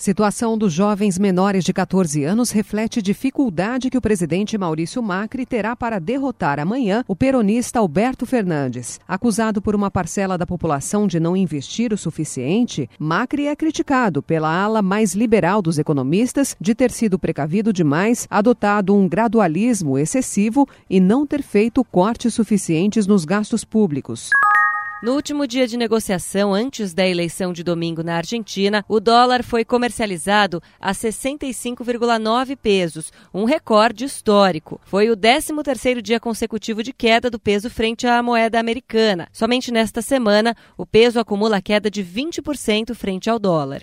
Situação dos jovens menores de 14 anos reflete dificuldade que o presidente Maurício Macri terá para derrotar amanhã o peronista Alberto Fernandes. Acusado por uma parcela da população de não investir o suficiente, Macri é criticado pela ala mais liberal dos economistas de ter sido precavido demais, adotado um gradualismo excessivo e não ter feito cortes suficientes nos gastos públicos. No último dia de negociação, antes da eleição de domingo na Argentina, o dólar foi comercializado a 65,9 pesos, um recorde histórico. Foi o 13º dia consecutivo de queda do peso frente à moeda americana. Somente nesta semana, o peso acumula queda de 20% frente ao dólar.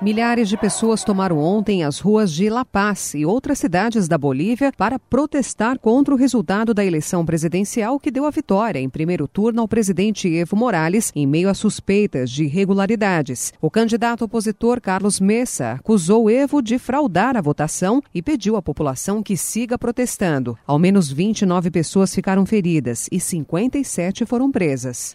Milhares de pessoas tomaram ontem as ruas de La Paz e outras cidades da Bolívia para protestar contra o resultado da eleição presidencial que deu a vitória em primeiro turno ao presidente Evo Morales em meio a suspeitas de irregularidades. O candidato opositor Carlos Messa acusou Evo de fraudar a votação e pediu à população que siga protestando. Ao menos 29 pessoas ficaram feridas e 57 foram presas.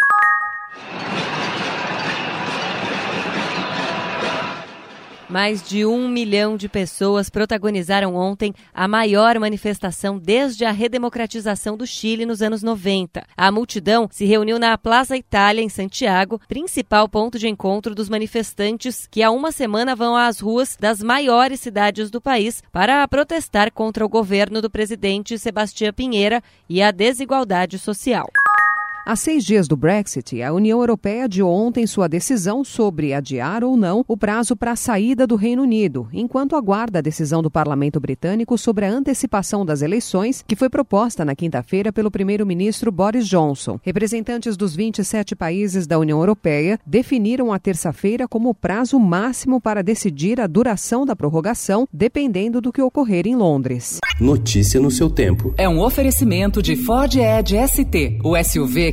Mais de um milhão de pessoas protagonizaram ontem a maior manifestação desde a redemocratização do Chile nos anos 90. A multidão se reuniu na Plaza Itália, em Santiago, principal ponto de encontro dos manifestantes que há uma semana vão às ruas das maiores cidades do país para protestar contra o governo do presidente Sebastião Pinheira e a desigualdade social. Há seis dias do Brexit, a União Europeia adiou ontem sua decisão sobre adiar ou não o prazo para a saída do Reino Unido, enquanto aguarda a decisão do Parlamento Britânico sobre a antecipação das eleições, que foi proposta na quinta-feira pelo primeiro-ministro Boris Johnson. Representantes dos 27 países da União Europeia definiram a terça-feira como o prazo máximo para decidir a duração da prorrogação, dependendo do que ocorrer em Londres. Notícia no seu tempo. É um oferecimento de Ford Edge ST, o SUV